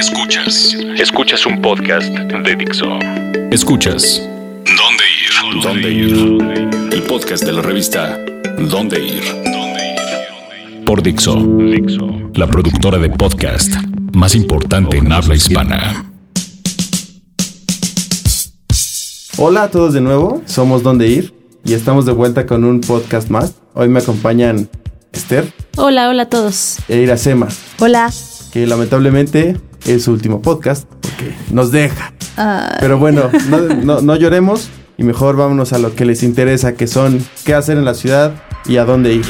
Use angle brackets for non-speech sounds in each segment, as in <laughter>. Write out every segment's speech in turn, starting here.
Escuchas. Escuchas un podcast de Dixo. Escuchas. ¿Dónde ir? ¿Dónde ir? El podcast de la revista ¿Dónde ir? Por Dixo. La productora de podcast más importante en habla hispana. Hola a todos de nuevo, somos Dónde Ir y estamos de vuelta con un podcast más. Hoy me acompañan Esther Hola, hola a todos. e Iracema, Hola. que lamentablemente es su último podcast porque nos deja. Pero bueno, <laughs> no, no- no lloremos y mejor vámonos a lo que les interesa, que son qué hacer en la ciudad y a dónde ir.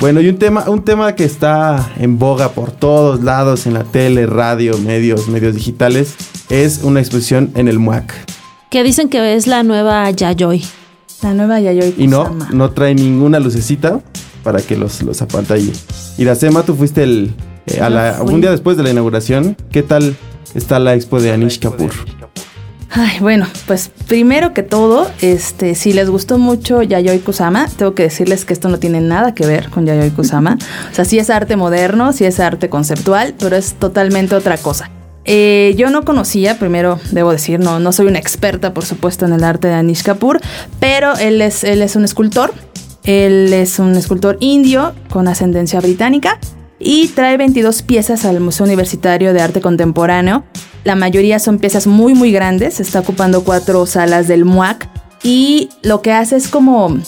Bueno, y un tema, un tema que está en boga por todos lados, en la tele, radio, medios, medios digitales, es una exposición en el MUAC. Que dicen que es la nueva Yayoi. La nueva Yayoi Y no, no trae ninguna lucecita para que los, los apantalle. Iracema, tú fuiste el, eh, a la- un día después de la inauguración. ¿Qué tal está la expo de Anish Kapoor? Ay, bueno, pues primero que todo, este, si les gustó mucho Yayoi Kusama, tengo que decirles que esto no tiene nada que ver con Yayoi Kusama. O sea, sí es arte moderno, sí es arte conceptual, pero es totalmente otra cosa. Eh, yo no conocía, primero debo decir, no, no soy una experta, por supuesto, en el arte de Anish Kapoor, pero él es, él es un escultor. Él es un escultor indio con ascendencia británica y trae 22 piezas al Museo Universitario de Arte Contemporáneo. La mayoría son piezas muy muy grandes, está ocupando cuatro salas del MUAC y lo que hace es como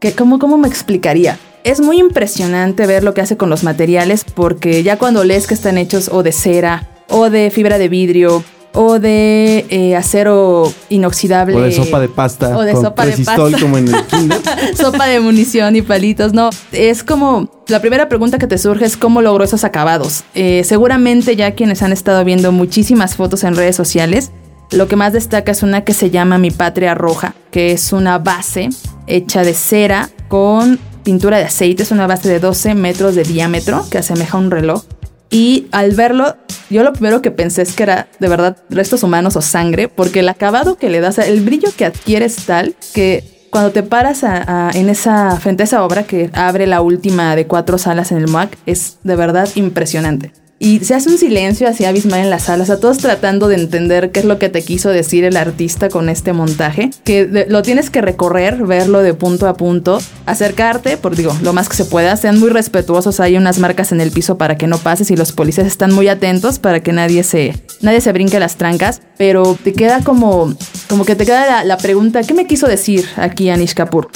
que cómo cómo me explicaría. Es muy impresionante ver lo que hace con los materiales porque ya cuando lees que están hechos o de cera o de fibra de vidrio o de eh, acero inoxidable O de sopa de pasta. o de sopa de pasta. como en el <laughs> kinder. sopa de munición y palitos, no. Es como, la primera pregunta que te surge es cómo logró esos acabados. Eh, seguramente ya quienes han estado viendo muchísimas fotos en redes sociales, lo que más destaca es una que se llama Mi Patria Roja, que es una base hecha de cera con pintura de aceite, es una base de 12 metros de diámetro que asemeja un reloj. Y al verlo, yo lo primero que pensé es que era de verdad restos humanos o sangre, porque el acabado que le das, el brillo que adquiere es tal que cuando te paras a- en esa, frente a esa obra que abre la última de cuatro salas en el MUAC, es de verdad impresionante. Y se hace un silencio así abismal en las salas, o sea, todos tratando de entender qué es lo que te quiso decir el artista con este montaje, que lo tienes que recorrer, verlo de punto a punto, acercarte, por digo, lo más que se pueda, sean muy respetuosos, hay unas marcas en el piso para que no pases y los policías están muy atentos para que nadie se, nadie se brinque las trancas, pero te queda como, como que te queda la, la pregunta, ¿qué me quiso decir aquí Anish Kapoor?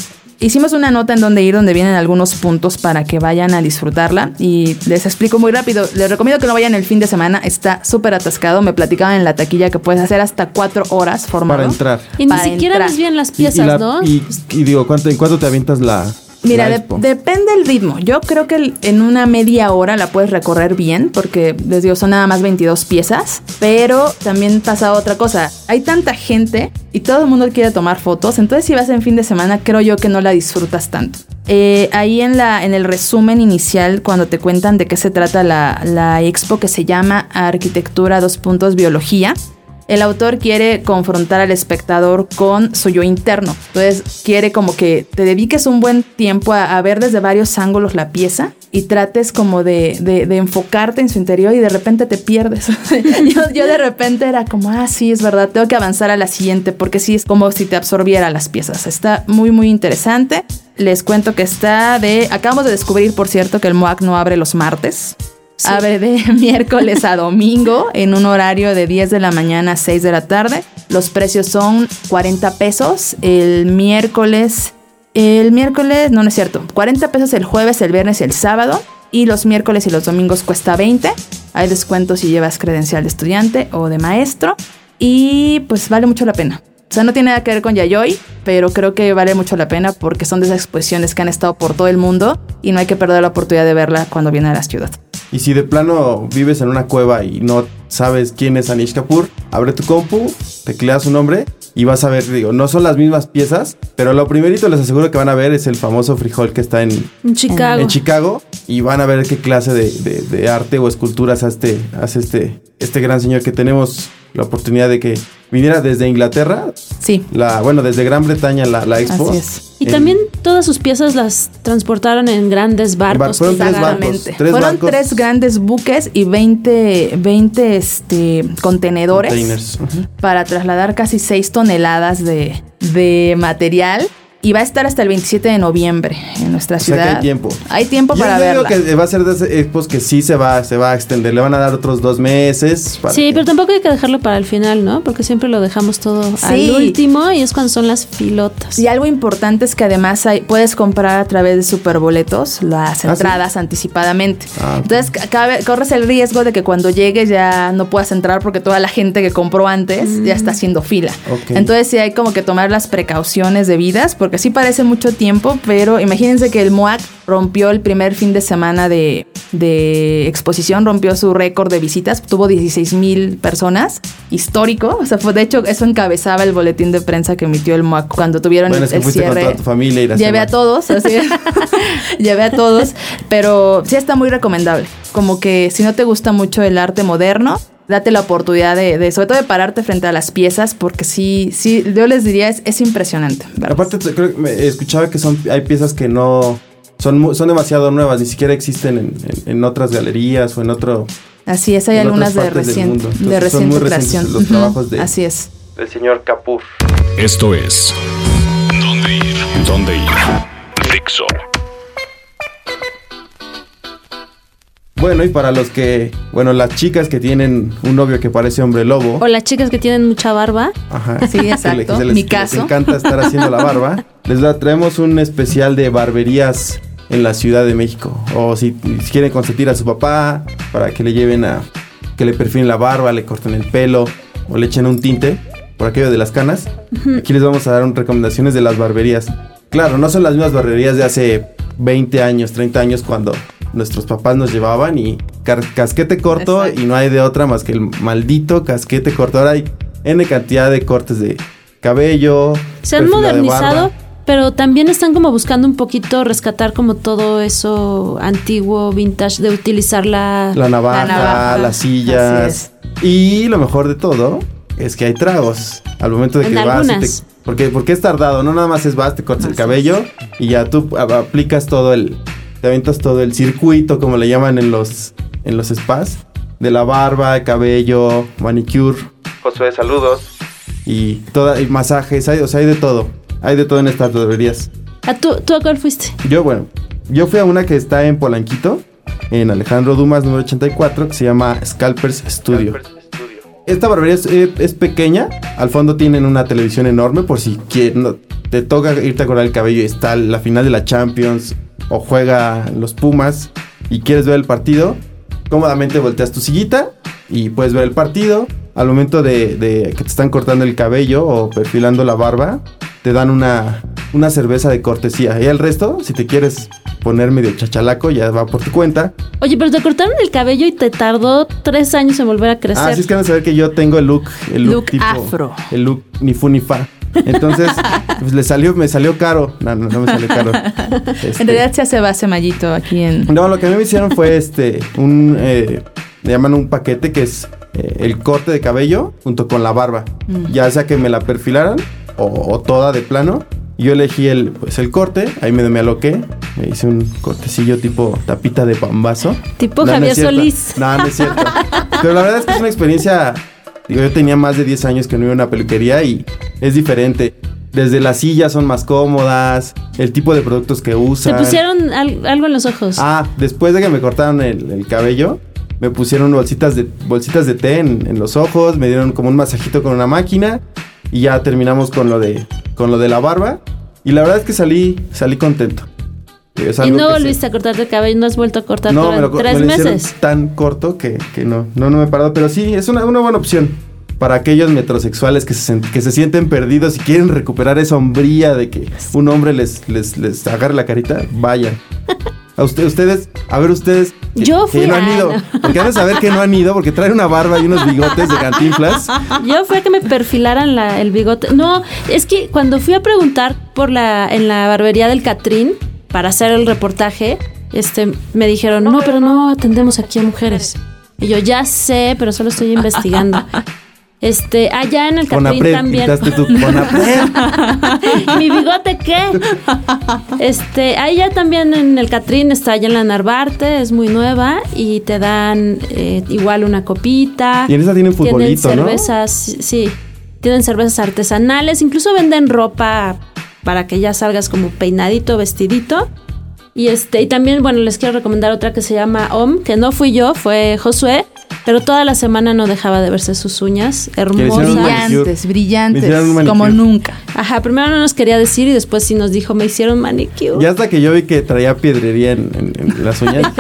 Hicimos una nota en donde ir donde vienen algunos puntos para que vayan a disfrutarla y les explico muy rápido. Les recomiendo que no vayan el fin de semana, está súper atascado. Me platicaban en la taquilla que puedes hacer hasta cuatro horas formado. para entrar. Y ni Para siquiera entrar. ves bien las Y- y piezas, la- ¿no? Y, y digo, ¿cuánto, ¿en cuánto te avientas la, Mira, de- depende del ritmo. Yo creo que en una media hora la puedes recorrer bien, porque les digo, son nada más 22 piezas. Pero también pasa otra cosa. Hay tanta gente y todo el mundo quiere tomar fotos. Entonces, si vas en fin de semana, creo yo que no la disfrutas tanto. Eh, ahí en, la, en el resumen inicial, cuando te cuentan de qué se trata la, la expo que se llama Arquitectura dos puntos Biología, el autor quiere confrontar al espectador con su yo interno. Entonces quiere como que te dediques un buen tiempo a, a ver desde varios ángulos la pieza y trates como de, de- enfocarte en su interior y de repente te pierdes. <laughs> yo, yo de repente era como, ah, sí, es verdad, tengo que avanzar a la siguiente porque sí es como si te absorbiera las piezas. Está muy, muy interesante. Les cuento que está de... Acabamos de descubrir, por cierto, que el MOAC no abre los martes. Abre de <laughs> miércoles a domingo en un horario de 10 de la mañana a 6 de la tarde. Los precios son 40 pesos el miércoles. El miércoles, no, no es cierto. 40 pesos el jueves, el viernes y el sábado. Y los miércoles y los domingos cuesta 20. Hay descuento si llevas credencial de estudiante o de maestro. Y pues vale mucho la pena. O sea, no tiene nada que ver con Yayoi, pero creo que vale mucho la pena porque son de esas exposiciones que han estado por todo el mundo y no hay que perder la oportunidad de verla cuando viene a la ciudad. Y si de plano vives en una cueva y no sabes quién es Anish Kapoor, abre tu compu, tecleas su nombre y vas a ver, digo, no son las mismas piezas, pero lo primerito les aseguro que van a ver es el famoso frijol que está en, En Chicago. en Chicago y van a ver qué clase de, de- de arte o esculturas hace, este, hace este, este gran señor que tenemos la oportunidad de que viniera desde Inglaterra, Sí, la, bueno, desde Gran Bretaña la, la expo. así es. Y también todas sus piezas las transportaron en grandes barcos. fueron tres barcos. Tres Fueron barcos. tres grandes buques y 20, 20 este, contenedores para trasladar casi 6 toneladas de, de material. Y va a estar hasta el 27 de noviembre en nuestra O sea que ciudad. hay tiempo. Hay tiempo Yo- para yo verla. que va a ser de esas expos que sí se va, se va a extender. Le van a dar otros dos meses. para Sí, que- pero tampoco hay que dejarlo para el final, ¿no? Porque siempre lo dejamos todo Sí. al último y es cuando son las filotas. Y algo importante es que además hay, puedes comprar a través de superboletos las ¿sí? entradas anticipadamente. Ah. Entonces ca- cabe- corres el riesgo de que cuando llegues ya no puedas entrar porque toda la gente que compró antes ya está haciendo fila. Entonces sí hay como que tomar las precauciones debidas porque sí parece mucho tiempo, pero imagínense que el MOAC rompió el primer fin de semana de, de exposición, rompió su récord de visitas, tuvo 16 mil personas, histórico. O sea, fue, de hecho eso encabezaba el boletín de prensa que emitió el MOAC cuando tuvieron Bueno, el, es que el fuiste con cierre. toda tu familia y la Llevé a todos, así. <laughs> Llevé a todos, pero sí está muy recomendable. Como que si no te gusta mucho el arte moderno, date la oportunidad de, de- sobre todo de pararte frente a las piezas, porque sí, sí, yo les diría, es, es impresionante. ¿verdad? Aparte, te- creo que me- escuchaba que son hay piezas que no son son demasiado nuevas, ni siquiera existen en, en- en otras galerías o en otro Así es, hay algunas de partes del reciente, mundo. de Entonces, son reciente creación. los trabajos de- Así es. del señor Capur. Esto es ¿Dónde ir? ¿Dónde ir? Dixo. Bueno, y para los que, bueno, las chicas que tienen un novio que parece hombre lobo, O las chicas que tienen mucha barba. Sí, <laughs> ajá, que le- exacto. que les- Mi les caso. encanta estar haciendo la barba, <laughs> les da- traemos un especial de barberías en la Ciudad de México. O si, si quieren consentir a su papá para que le lleven a que le perfilen la barba, le corten el pelo o le echen un tinte por aquello de las canas. Aquí les vamos a dar un- recomendaciones de las barberías. Claro, no son las mismas barberías de hace 20 años, 30 años cuando nuestros papás nos llevaban y casquete corto Exacto. y no hay de otra más que el maldito casquete corto. Ahora hay N cantidad de cortes de cabello. Se han modernizado, pero también están como buscando un poquito rescatar como todo eso antiguo, vintage, de utilizar la... La navaja, La navaja. las sillas. Y lo mejor de todo es que hay tragos. Al momento de En que vas y te- porque, porque es tardado, no nada más es vas, te cortas el cabello y ya tú aplicas todo el. Te aventas todo el circuito, como le llaman en los, en los spas. De la barba, cabello, manicure. Josué, saludos. Y toda, y masajes, hay, o sea, hay de todo. Hay de todo en estas barberías. ¿A tú, ¿Tú a cuál fuiste? Yo, bueno, yo fui a una que está en Polanquito, en Alejandro Dumas, número 84, que se llama Scalpers Studio. Esta barbería es, eh, es pequeña, al fondo tienen una televisión enorme por si quie- no- te toca irte a cortar el cabello y está la final de la Champions o juega los Pumas y quieres ver el partido, cómodamente volteas tu sillita y puedes ver el partido. Al momento de, de que te están cortando el cabello o perfilando la barba, te dan una, una cerveza de cortesía. Y el resto, si te quieres poner medio chachalaco, ya va por tu cuenta. Oye, pero te cortaron el cabello y te tardó tres años en volver a crecer. Ah, sí es que van a saber que yo tengo el look, el look, Look tipo, afro. el look ni fu ni fa. Entonces, <laughs> pues le salió, me salió caro. No, no, no me salió caro. Este, En realidad se hace base mallito aquí en... no, lo que a mí me hicieron fue este, un, eh, le llaman un paquete que es eh, el corte de cabello junto con la barba. Mm. Ya sea que me la perfilaran o, o toda de plano. Yo elegí el, pues el corte, ahí me, me aloqué, me hice un cortecillo tipo tapita de pambazo. Tipo No, no Javier cierto. Solís. No, no es cierto. Pero la verdad es que es una experiencia. Digo, yo tenía más de 10 años que no iba a una peluquería y es diferente. Desde las sillas son más cómodas, el tipo de productos que Te usan. pusieron al- algo en los ojos. Ah, después de que me cortaron el, el cabello, me pusieron bolsitas de, bolsitas de té en, en los ojos, me dieron como un masajito con una máquina y ya terminamos con lo de, con lo de la barba. Y la verdad es que salí, salí contento. Y no volviste a cortarte el cabello, no has vuelto a cortar no, me lo, tres me lo meses. tan corto que, que no, no, no me he parado. Pero sí, es una, una buena opción para aquellos metrosexuales que se, que se sienten perdidos y quieren recuperar esa hombría de que un hombre les, les, les agarre la carita. Vayan. <laughs> A usted, ustedes, a ver ustedes. que- Yo que fui no han a- ido. no. Porque han de saber que no han ido porque traen una barba y unos bigotes de cantinflas. Yo fui a que me perfilaran la- el bigote. No, es que cuando fui a preguntar por la en la barbería del Catrín para hacer el reportaje, este me dijeron, "No, pero no atendemos aquí a mujeres." Y yo ya sé, pero solo estoy investigando. <laughs> Este, allá en el Catrín también. Tu <laughs> ¿Mi bigote qué? Este, allá también en el Catrín está allá en la Narvarte, es muy nueva y te dan eh, igual una copita. Y en esa tienen futbolito, tienen cervezas, sí, tienen cervezas artesanales, incluso venden ropa para que ya salgas como peinadito, vestidito. Y este, y también, bueno, les quiero recomendar otra que se llama OM, que no fui yo, fue Josué, pero toda la semana no dejaba de verse sus uñas hermosas. Brillantes, brillantes, como nunca. Ajá, primero no nos quería decir y después sí nos dijo, me hicieron manicure. Y hasta que yo vi que traía piedrería en, las uñas,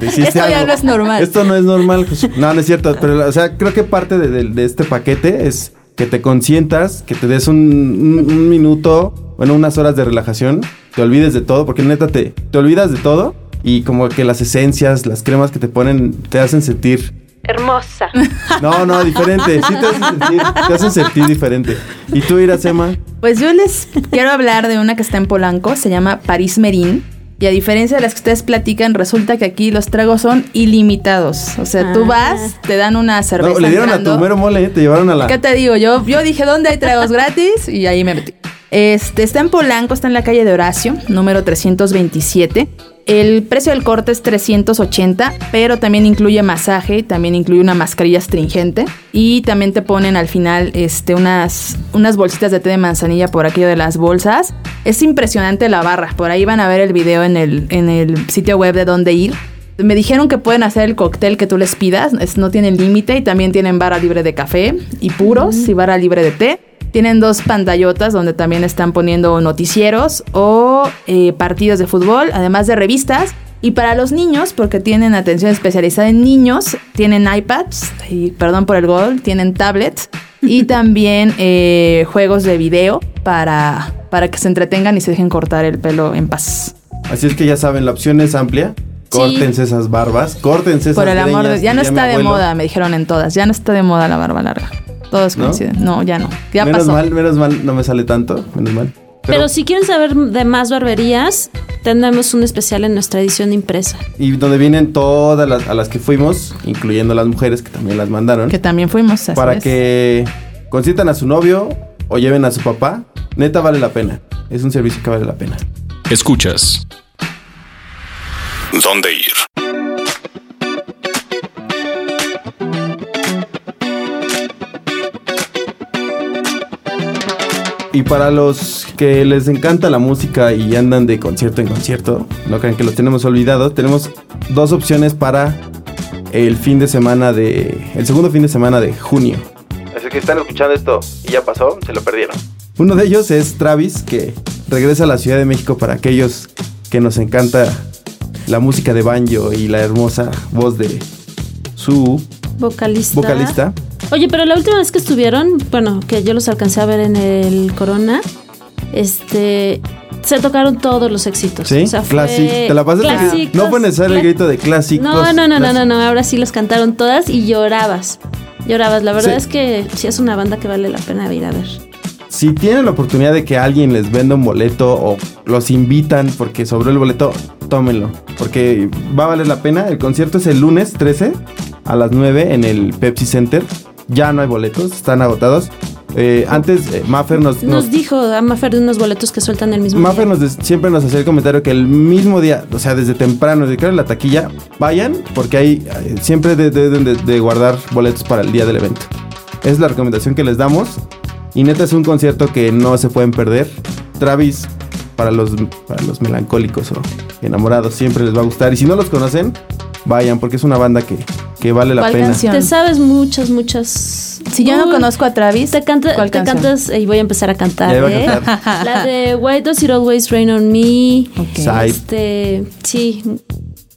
Esto ya no es normal. Esto no es normal. no, no es cierto, pero o sea, creo que parte de, este paquete es que te consientas, que te des un minuto bueno, unas horas de relajación, te olvides de todo, porque neta te, te olvidas de todo y como que las esencias, las cremas que te ponen, te hacen sentir hermosa. <laughs> No, no, diferente. Sí te hacen sentir, te hacen sentir diferente. ¿Y tú, Iracema? Pues yo les quiero hablar de una que está en Polanco, se llama París Merín. Y a diferencia de las que ustedes platican, resulta que aquí los tragos son ilimitados. O sea, tú ah. vas, te dan una cerveza. No, le dieron a tu mero mole, te llevaron a la. ¿Qué te digo? Yo, yo dije, ¿dónde hay tragos gratis? Y ahí me metí. Este, está en Polanco, está en la calle de Horacio, número 327. El precio del corte es 380, pero también incluye masaje, también incluye una mascarilla astringente y también te ponen al final este, unas, unas bolsitas de té de manzanilla por aquello de las bolsas. Es impresionante la barra, por ahí van a ver el video en el, en el sitio web de dónde ir. Me dijeron que pueden hacer el cóctel que tú les pidas, no tienen límite y también tienen barra libre de café y puros y barra libre de té. Tienen dos pantallotas donde también están poniendo noticieros o eh, partidos de fútbol, además de revistas. Y para los niños, porque tienen atención especializada en niños, tienen iPads, y perdón por el gol, tienen tablets y <laughs> también eh, juegos de video para, para que se entretengan y se dejen cortar el pelo en paz. Así es que ya saben, la opción es amplia. Córtense esas barbas, córtense esas Por el amor de Ya no está de moda, me dijeron en todas. Ya no está de moda la barba larga. Todos coinciden. No, ya no. Ya menos mal, menos mal, no me sale tanto. Menos mal. Pero, si quieren saber de más barberías, tendremos un especial en nuestra edición impresa. Y donde vienen todas las a las que fuimos, incluyendo las mujeres que también las mandaron. Que también fuimos. Para que consientan a su novio o lleven a su papá. Neta vale la pena. Es un servicio que vale la pena. Escuchas. ¿Dónde ir? Y para los que les encanta la música y andan de concierto en concierto, no crean que los tenemos olvidados, tenemos dos opciones para el fin de semana de. el segundo fin de semana de junio. Así que están escuchando esto y ya pasó, se lo perdieron. Uno de ellos es Travis, que regresa a la Ciudad de México para aquellos que nos encanta la música de banjo y la hermosa voz de su vocalista. vocalista. Oye, pero la última vez que estuvieron, bueno, que yo los alcancé a ver en el Corona, este, se tocaron todos los éxitos. Sí, o sea, Te la pasé No fue necesario el grito de clásicos. No, no, no, no, no, no, ahora sí los cantaron todas y llorabas. Llorabas. La verdad es que sí es una banda que vale la pena ir a ver. Si tienen la oportunidad de que alguien les venda un boleto o los invitan porque sobró el boleto, tómenlo. Porque va a valer la pena. El concierto es el lunes 13 a las 9 en el Pepsi Center ya no hay boletos, están agotados. Eh, antes, eh, Maffer nos, nos, dijo a Maffer de unos boletos que sueltan el mismo Maffer Nos siempre nos hacía el comentario que el mismo día, o sea, desde temprano, desde que era la taquilla, vayan, porque hay eh, siempre deben de, guardar boletos para el día del evento. Es la recomendación que les damos. Y neta es un concierto que no se pueden perder. Travis, para los, para los melancólicos o enamorados, siempre les va a gustar. Y si no los conocen, vayan, porque es una banda que, que vale la pena. Te sabes muchas, muchas. Si yo no conozco a Travis, te, canta, te cantas y voy a empezar a cantar. ¿eh? <laughs> la de Why Does It Always Rain on Me. Este, sí.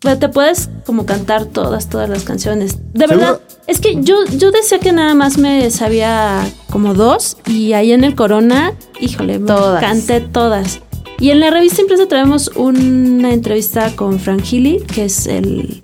te puedes como cantar todas, todas las canciones. De verdad, es que yo, yo decía que nada más me sabía como dos y ahí en el Corona, híjole, todas. canté todas. Y en la revista Impresa traemos una entrevista con Frank Healy, que es el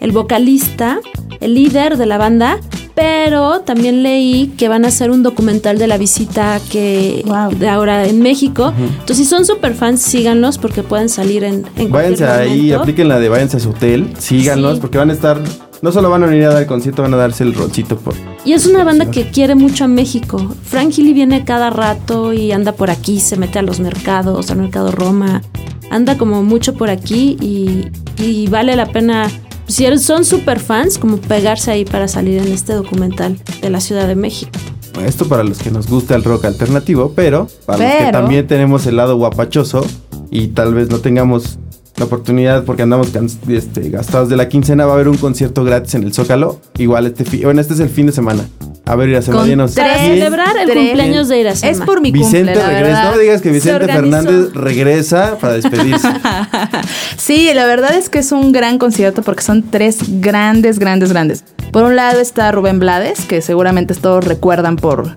el vocalista, el líder de la banda, pero también leí que van a hacer un documental de la visita que de ahora en México. Entonces, si son super fans, síganlos porque pueden salir en, en Váyanse ahí, apliquen la de váyanse a su hotel, síganlos porque van a estar no solo van a venir a dar el concierto, van a darse el roncito por. Y es una banda que quiere mucho a México. Frank Healy viene cada rato y anda por aquí, se mete a los mercados, al mercado Roma. Anda como mucho por aquí y, y vale la pena si son super fans, como pegarse ahí para salir en este documental de la Ciudad de México. Esto para los que nos gusta el rock alternativo, pero para los que también tenemos el lado guapachoso y tal vez no tengamos la oportunidad porque andamos este, gastados de la quincena, va a haber un concierto gratis en el Zócalo. Igual este bueno, este es el fin de semana. A ver, Iracema, llenos. Para celebrar el cumpleaños de Iracema. Es por mi Vicente regresa. No me digas que Vicente Fernández regresa para despedirse. <laughs> sí, la verdad es que es un gran concierto porque son tres grandes, grandes, grandes. Por un lado está Rubén Blades, que seguramente todos recuerdan por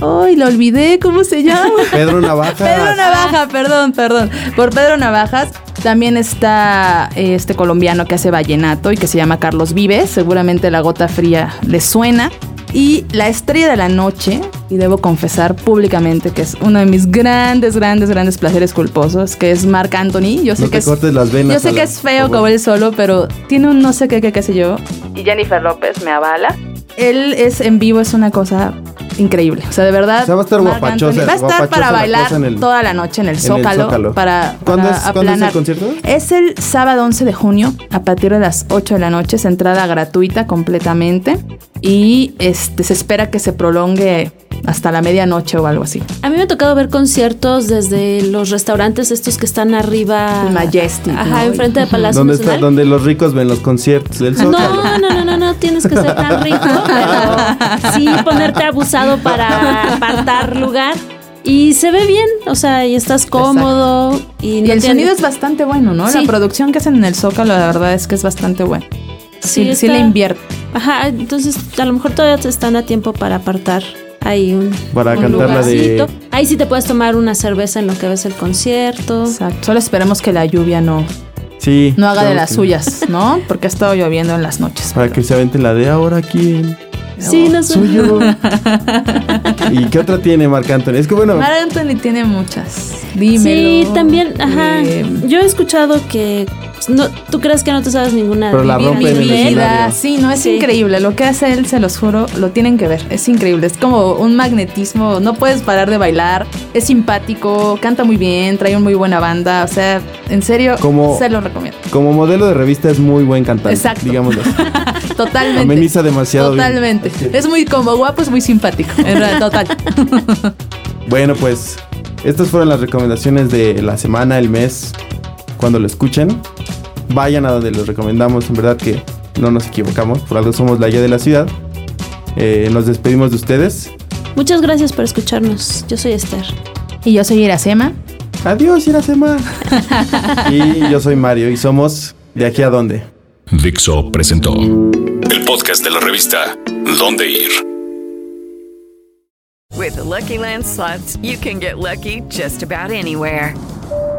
Ay, lo olvidé, ¿cómo se llama? <laughs> Pedro Navajas. Pedro Navaja, perdón, perdón. Por Pedro Navajas. También está eh, este colombiano que hace vallenato y que se llama Carlos Vives. Seguramente la gota fría le suena. Y la estrella de la noche, y debo confesar públicamente que es uno de mis grandes, grandes, grandes placeres culposos, que es Marc Anthony. Yo sé que es, las venas yo sé que es feo como él solo, pero tiene un no sé qué, qué, qué sé yo. Y Jennifer López me avala. Él es en vivo, es una cosa increíble. O sea, de verdad. va a estar guapachosa. Va a estar para bailar toda la noche en el Zócalo. Para, ¿Cuándo, es, ¿Cuándo, es, el concierto? Es el sábado 11 de junio a partir de las 8 de la noche. Es entrada gratuita completamente. Y este, se espera que se prolongue hasta la medianoche o algo así. A mí me ha tocado ver conciertos desde los restaurantes estos que están arriba. Majestic. Ajá, enfrente de Palacio ¿Dónde Está, donde los ricos ven los conciertos del Zócalo. No, no, no, no, no, tienes que ser tan rico, pero <laughs> sí ponerte abusado para apartar lugar. Y se ve bien, o sea, y estás cómodo. Y, el sonido es bastante bueno, ¿no? La producción que hacen en el Zócalo, la verdad es que es bastante bueno. Sí, sí, le invierte. Ajá, entonces a lo mejor todavía están a tiempo para apartar ahí un, para cantar la de ahí sí te puedes tomar una cerveza en lo que ves el concierto exacto solo esperemos que la lluvia no sí no haga de las suyas no porque ha estado lloviendo en las noches para que se aventen la de ahora aquí Sí, no suyo. <laughs> ¿Y qué otra tiene Marc Anthony? Es que bueno. Marc Anthony tiene muchas. Dímelo. Sí, también, ajá. Eh, Yo he escuchado que no, tú crees que no te sabes ninguna Pero la rompe en Sí, no, es increíble. Lo que hace él, se los juro, lo tienen que ver. Es increíble. Es como un magnetismo. No puedes parar de bailar. Es simpático, canta muy bien, trae una muy buena banda. O sea, en serio, se lo recomiendo. Como modelo de revista es muy buen cantante. Exacto. Digámoslo. <laughs> Totalmente. Ameniza demasiado. Totalmente. Es muy como guapo, es muy simpático. En realidad, total. <laughs> bueno, pues estas fueron las recomendaciones de la semana, el mes, cuando lo escuchen vayan a donde los recomendamos. En verdad que no nos equivocamos. Por algo somos la guía de la ciudad. Eh, nos despedimos de ustedes. Muchas gracias por escucharnos. Yo soy Esther. Y yo soy Iracema. Adiós, Iracema. <laughs> y yo soy Mario y somos De aquí a dónde. Dixo presentó el podcast de la revista Dónde Ir. With Lucky Land slots, you can get lucky just about anywhere.